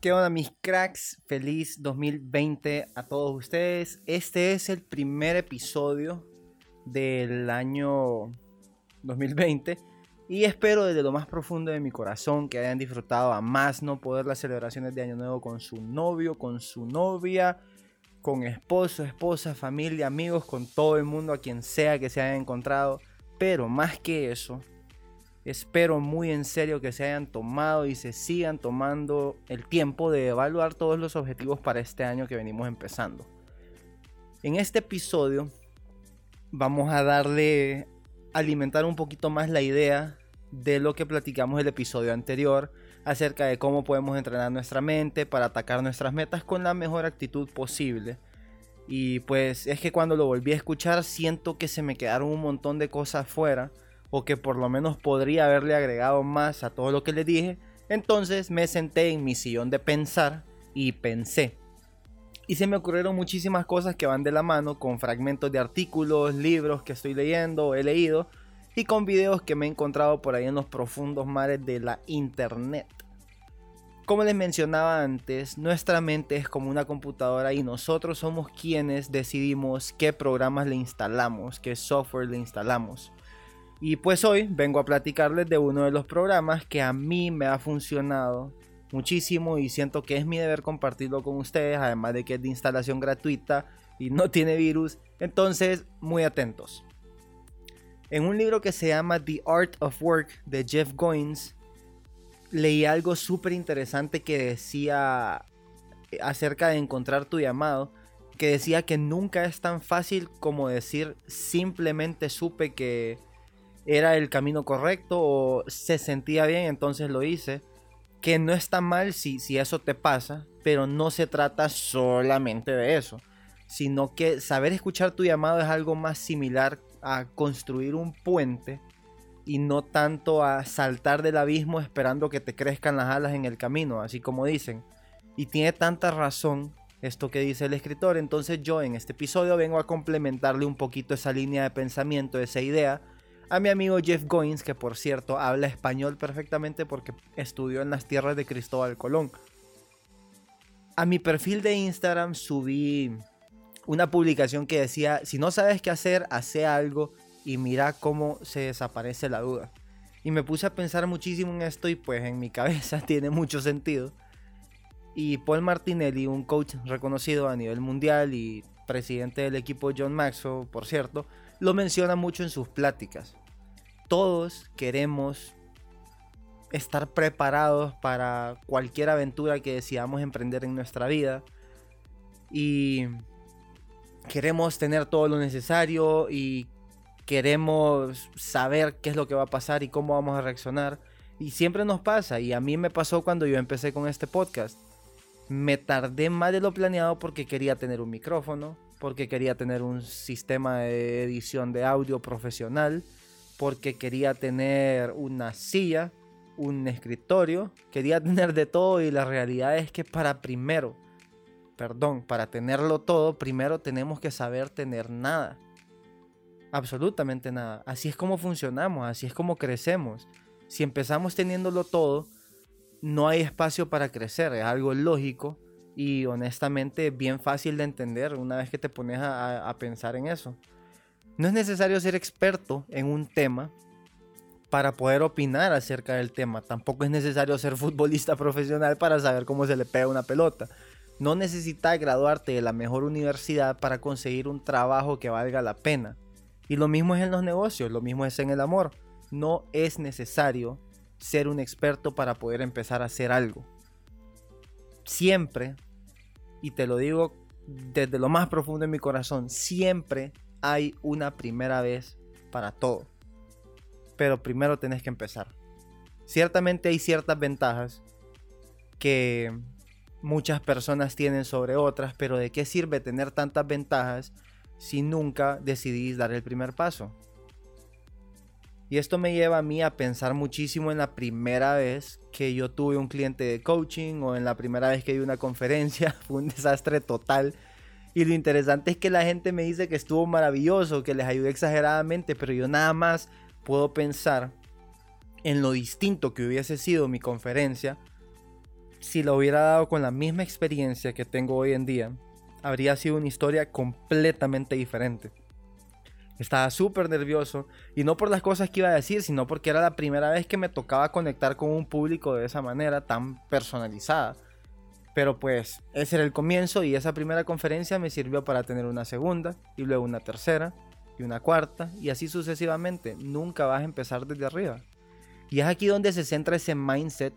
¿Qué onda mis cracks? Feliz 2020 a todos ustedes. Este es el primer episodio del año 2020 y espero desde lo más profundo de mi corazón que hayan disfrutado a más no poder las celebraciones de Año Nuevo con su novio, con su novia, con esposo, esposa, familia, amigos, con todo el mundo, a quien sea que se hayan encontrado. Pero más que eso, Espero muy en serio que se hayan tomado y se sigan tomando el tiempo de evaluar todos los objetivos para este año que venimos empezando. En este episodio vamos a darle, alimentar un poquito más la idea de lo que platicamos el episodio anterior acerca de cómo podemos entrenar nuestra mente para atacar nuestras metas con la mejor actitud posible. Y pues es que cuando lo volví a escuchar siento que se me quedaron un montón de cosas fuera o que por lo menos podría haberle agregado más a todo lo que le dije, entonces me senté en mi sillón de pensar y pensé. Y se me ocurrieron muchísimas cosas que van de la mano con fragmentos de artículos, libros que estoy leyendo, he leído y con videos que me he encontrado por ahí en los profundos mares de la internet. Como les mencionaba antes, nuestra mente es como una computadora y nosotros somos quienes decidimos qué programas le instalamos, qué software le instalamos. Y pues hoy vengo a platicarles de uno de los programas que a mí me ha funcionado muchísimo y siento que es mi deber compartirlo con ustedes, además de que es de instalación gratuita y no tiene virus. Entonces, muy atentos. En un libro que se llama The Art of Work de Jeff Goins, leí algo súper interesante que decía acerca de encontrar tu llamado, que decía que nunca es tan fácil como decir simplemente supe que era el camino correcto o se sentía bien, entonces lo hice. Que no está mal si, si eso te pasa, pero no se trata solamente de eso, sino que saber escuchar tu llamado es algo más similar a construir un puente y no tanto a saltar del abismo esperando que te crezcan las alas en el camino, así como dicen. Y tiene tanta razón esto que dice el escritor, entonces yo en este episodio vengo a complementarle un poquito esa línea de pensamiento, esa idea, a mi amigo Jeff Goins, que por cierto habla español perfectamente porque estudió en las tierras de Cristóbal Colón. A mi perfil de Instagram subí una publicación que decía, si no sabes qué hacer, hace algo y mira cómo se desaparece la duda. Y me puse a pensar muchísimo en esto y pues en mi cabeza tiene mucho sentido. Y Paul Martinelli, un coach reconocido a nivel mundial y presidente del equipo John Maxwell, por cierto, lo menciona mucho en sus pláticas. Todos queremos estar preparados para cualquier aventura que decidamos emprender en nuestra vida. Y queremos tener todo lo necesario y queremos saber qué es lo que va a pasar y cómo vamos a reaccionar. Y siempre nos pasa, y a mí me pasó cuando yo empecé con este podcast. Me tardé más de lo planeado porque quería tener un micrófono, porque quería tener un sistema de edición de audio profesional, porque quería tener una silla, un escritorio, quería tener de todo y la realidad es que para primero, perdón, para tenerlo todo, primero tenemos que saber tener nada. Absolutamente nada. Así es como funcionamos, así es como crecemos. Si empezamos teniéndolo todo, no hay espacio para crecer, es algo lógico y honestamente bien fácil de entender una vez que te pones a, pensar en eso. No es necesario ser experto en un tema para poder opinar acerca del tema. Tampoco es necesario ser futbolista profesional para saber cómo se le pega una pelota. No necesitas graduarte de la mejor universidad para conseguir un trabajo que valga la pena. Y lo mismo es en los negocios, lo mismo es en el amor. No es necesario ser un experto para poder empezar a hacer algo. Siempre y te lo digo desde lo más profundo de mi corazón, siempre hay una primera vez para todo. Pero primero tenés que empezar. Ciertamente hay ciertas ventajas que muchas personas tienen sobre otras, pero ¿de qué sirve tener tantas ventajas si nunca decidís dar el primer paso? Y esto me lleva a mí a pensar muchísimo en la primera vez que yo tuve un cliente de coaching o en la primera vez que di una conferencia. Fue un desastre total. Y lo interesante es que la gente me dice que estuvo maravilloso, que les ayudé exageradamente, pero yo nada más puedo pensar en lo distinto que hubiese sido mi conferencia si lo hubiera dado con la misma experiencia que tengo hoy en día. Habría sido una historia completamente diferente. Estaba súper nervioso y no por las cosas que iba a decir, sino porque era la primera vez que me tocaba conectar con un público de esa manera tan personalizada. Pero pues ese era el comienzo y esa primera conferencia me sirvió para tener una segunda y luego una tercera y una cuarta y así sucesivamente. Nunca vas a empezar desde arriba. Y es aquí donde se centra ese mindset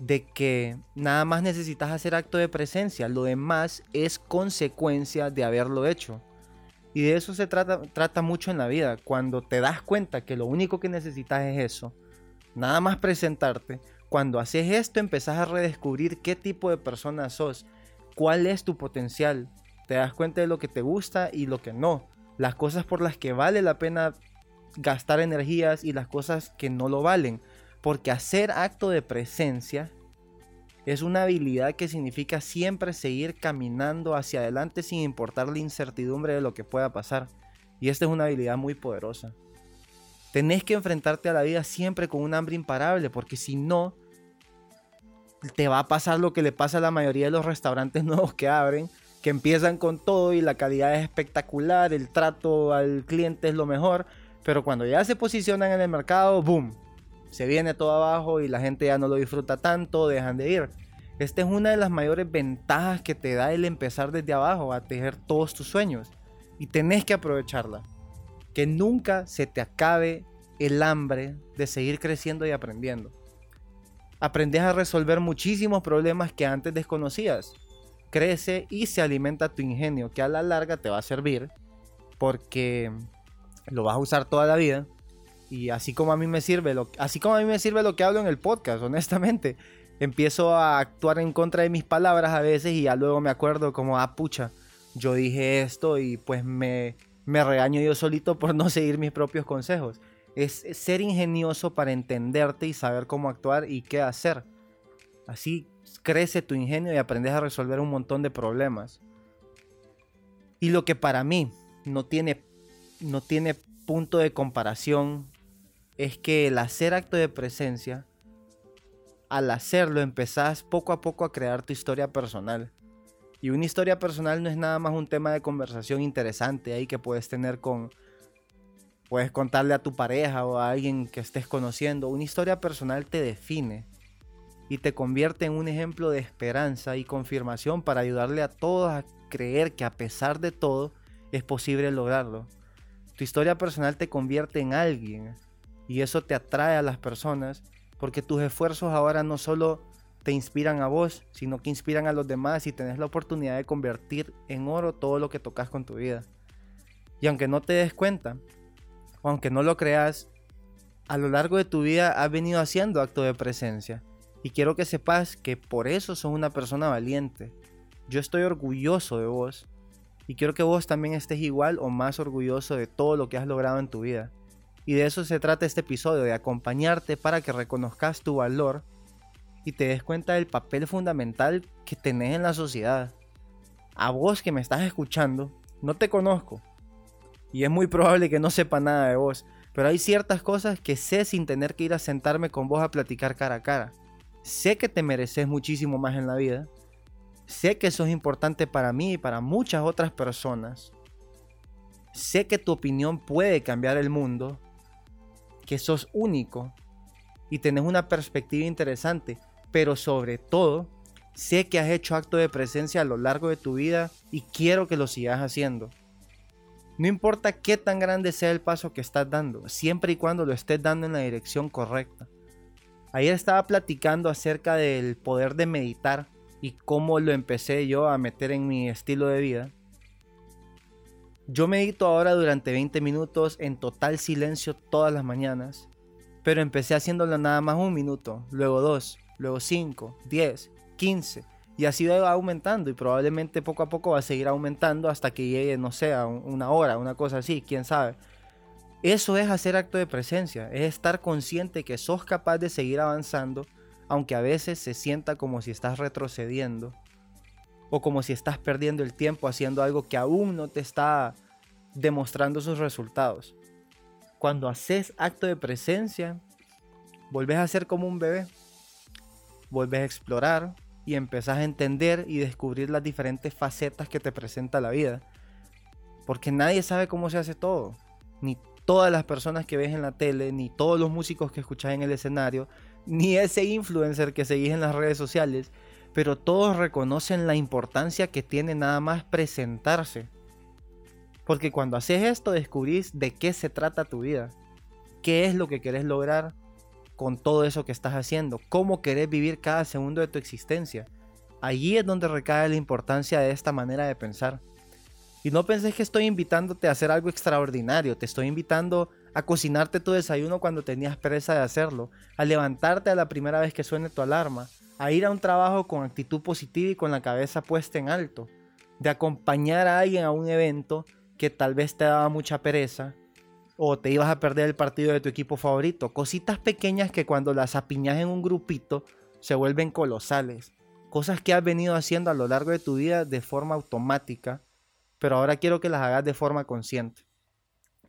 de que nada más necesitas hacer acto de presencia, lo demás es consecuencia de haberlo hecho. Y de eso se trata, mucho en la vida. Cuando te das cuenta que lo único que necesitas es eso, nada más presentarte, cuando haces esto empezás a redescubrir qué tipo de persona sos, cuál es tu potencial, te das cuenta de lo que te gusta y lo que no, las cosas por las que vale la pena gastar energías y las cosas que no lo valen. Porque hacer acto de presencia es una habilidad que significa siempre seguir caminando hacia adelante sin importar la incertidumbre de lo que pueda pasar. Y esta es una habilidad muy poderosa. Tenés que enfrentarte a la vida siempre con un hambre imparable, porque si no, te va a pasar lo que le pasa a la mayoría de los restaurantes nuevos que abren, que empiezan con todo y la calidad es espectacular, el trato al cliente es lo mejor, pero cuando ya se posicionan en el mercado, ¡boom! Se viene todo abajo y la gente ya no lo disfruta tanto, dejan de ir. Esta es una de las mayores ventajas que te da el empezar desde abajo a tejer todos tus sueños. Y tenés que aprovecharla. Que nunca se te acabe el hambre de seguir creciendo y aprendiendo. Aprendes a resolver muchísimos problemas que antes desconocías. Crece y se alimenta tu ingenio, que a la larga te va a servir porque lo vas a usar toda la vida y así como a mí me sirve lo, así como a mí me sirve lo que hablo en el podcast, honestamente, empiezo a actuar en contra de mis palabras a veces y ya luego me acuerdo como, ah, pucha, yo dije esto y pues me, me regaño yo solito por no seguir mis propios consejos. Es ser ingenioso para entenderte y saber cómo actuar y qué hacer. Así crece tu ingenio y aprendes a resolver un montón de problemas. Y lo que para mí no tiene, no tiene punto de comparación es que el hacer acto de presencia, al hacerlo empezás poco a poco a crear tu historia personal. Y una historia personal no es nada más un tema de conversación interesante ahí que puedes tener con... Puedes contarle a tu pareja o a alguien que estés conociendo. Una historia personal te define y te convierte en un ejemplo de esperanza y confirmación para ayudarle a todos a creer que a pesar de todo es posible lograrlo. Tu historia personal te convierte en alguien y eso te atrae a las personas porque tus esfuerzos ahora no solo te inspiran a vos, sino que inspiran a los demás y tenés la oportunidad de convertir en oro todo lo que tocas con tu vida. Y aunque no te des cuenta, o aunque no lo creas, a lo largo de tu vida has venido haciendo acto de presencia. Y quiero que sepas que por eso sos una persona valiente. Yo estoy orgulloso de vos. Y quiero que vos también estés igual o más orgulloso de todo lo que has logrado en tu vida. Y de eso se trata este episodio, de acompañarte para que reconozcas tu valor y te des cuenta del papel fundamental que tenés en la sociedad. A vos que me estás escuchando, no te conozco. Y es muy probable que no sepa nada de vos. Pero hay ciertas cosas que sé sin tener que ir a sentarme con vos a platicar cara a cara. Sé que te mereces muchísimo más en la vida. Sé que eso es importante para mí y para muchas otras personas. Sé que tu opinión puede cambiar el mundo que sos único y tenés una perspectiva interesante, pero sobre todo, sé que has hecho acto de presencia a lo largo de tu vida y quiero que lo sigas haciendo. No importa qué tan grande sea el paso que estás dando, siempre y cuando lo estés dando en la dirección correcta. Ayer estaba platicando acerca del poder de meditar y cómo lo empecé yo a meter en mi estilo de vida. Yo medito ahora durante 20 minutos en total silencio todas las mañanas, pero empecé haciéndolo nada más un minuto, luego dos, luego cinco, diez, quince, y así va aumentando y probablemente poco a poco va a seguir aumentando hasta que llegue, no sé, a una hora, una cosa así, quién sabe. Eso es hacer acto de presencia, es estar consciente que sos capaz de seguir avanzando, aunque a veces se sienta como si estás retrocediendo o como si estás perdiendo el tiempo haciendo algo que aún no te está demostrando sus resultados. Cuando haces acto de presencia, volvés a ser como un bebé, volvés a explorar y empezás a entender y descubrir las diferentes facetas que te presenta la vida. Porque nadie sabe cómo se hace todo, ni todas las personas que ves en la tele, ni todos los músicos que escuchas en el escenario, ni ese influencer que seguís en las redes sociales, pero todos reconocen la importancia que tiene nada más presentarse. Porque cuando haces esto descubrís de qué se trata tu vida, qué es lo que querés lograr con todo eso que estás haciendo, cómo querés vivir cada segundo de tu existencia. Allí es donde recae la importancia de esta manera de pensar. Y no penses que estoy invitándote a hacer algo extraordinario, te estoy invitando a cocinarte tu desayuno cuando tenías pereza de hacerlo, a levantarte a la primera vez que suene tu alarma, a ir a un trabajo con actitud positiva y con la cabeza puesta en alto, de acompañar a alguien a un evento que tal vez te daba mucha pereza o te ibas a perder el partido de tu equipo favorito, cositas pequeñas que cuando las apiñas en un grupito se vuelven colosales, cosas que has venido haciendo a lo largo de tu vida de forma automática pero ahora quiero que las hagas de forma consciente.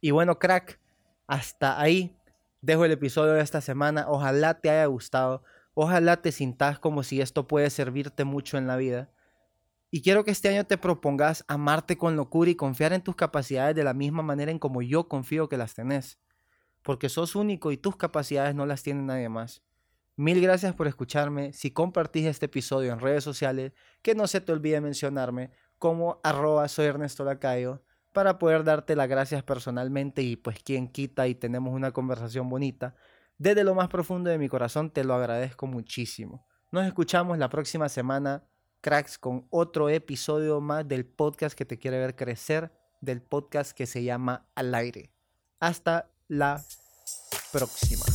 Y bueno, crack, hasta ahí dejo el episodio de esta semana. Ojalá te haya gustado. Ojalá te sintas como si esto puede servirte mucho en la vida. Y quiero que este año te propongas amarte con locura y confiar en tus capacidades de la misma manera en como yo confío que las tenés. Porque sos único y tus capacidades no las tiene nadie más. Mil gracias por escucharme. Si compartís este episodio en redes sociales, que no se te olvide mencionarme como arroba soy Ernesto Lacayo para poder darte las gracias personalmente y pues quien quita y tenemos una conversación bonita. Desde lo más profundo de mi corazón te lo agradezco muchísimo. Nos escuchamos la próxima semana, cracks, con otro episodio más del podcast que te quiere ver crecer, del podcast que se llama Al aire. Hasta la próxima.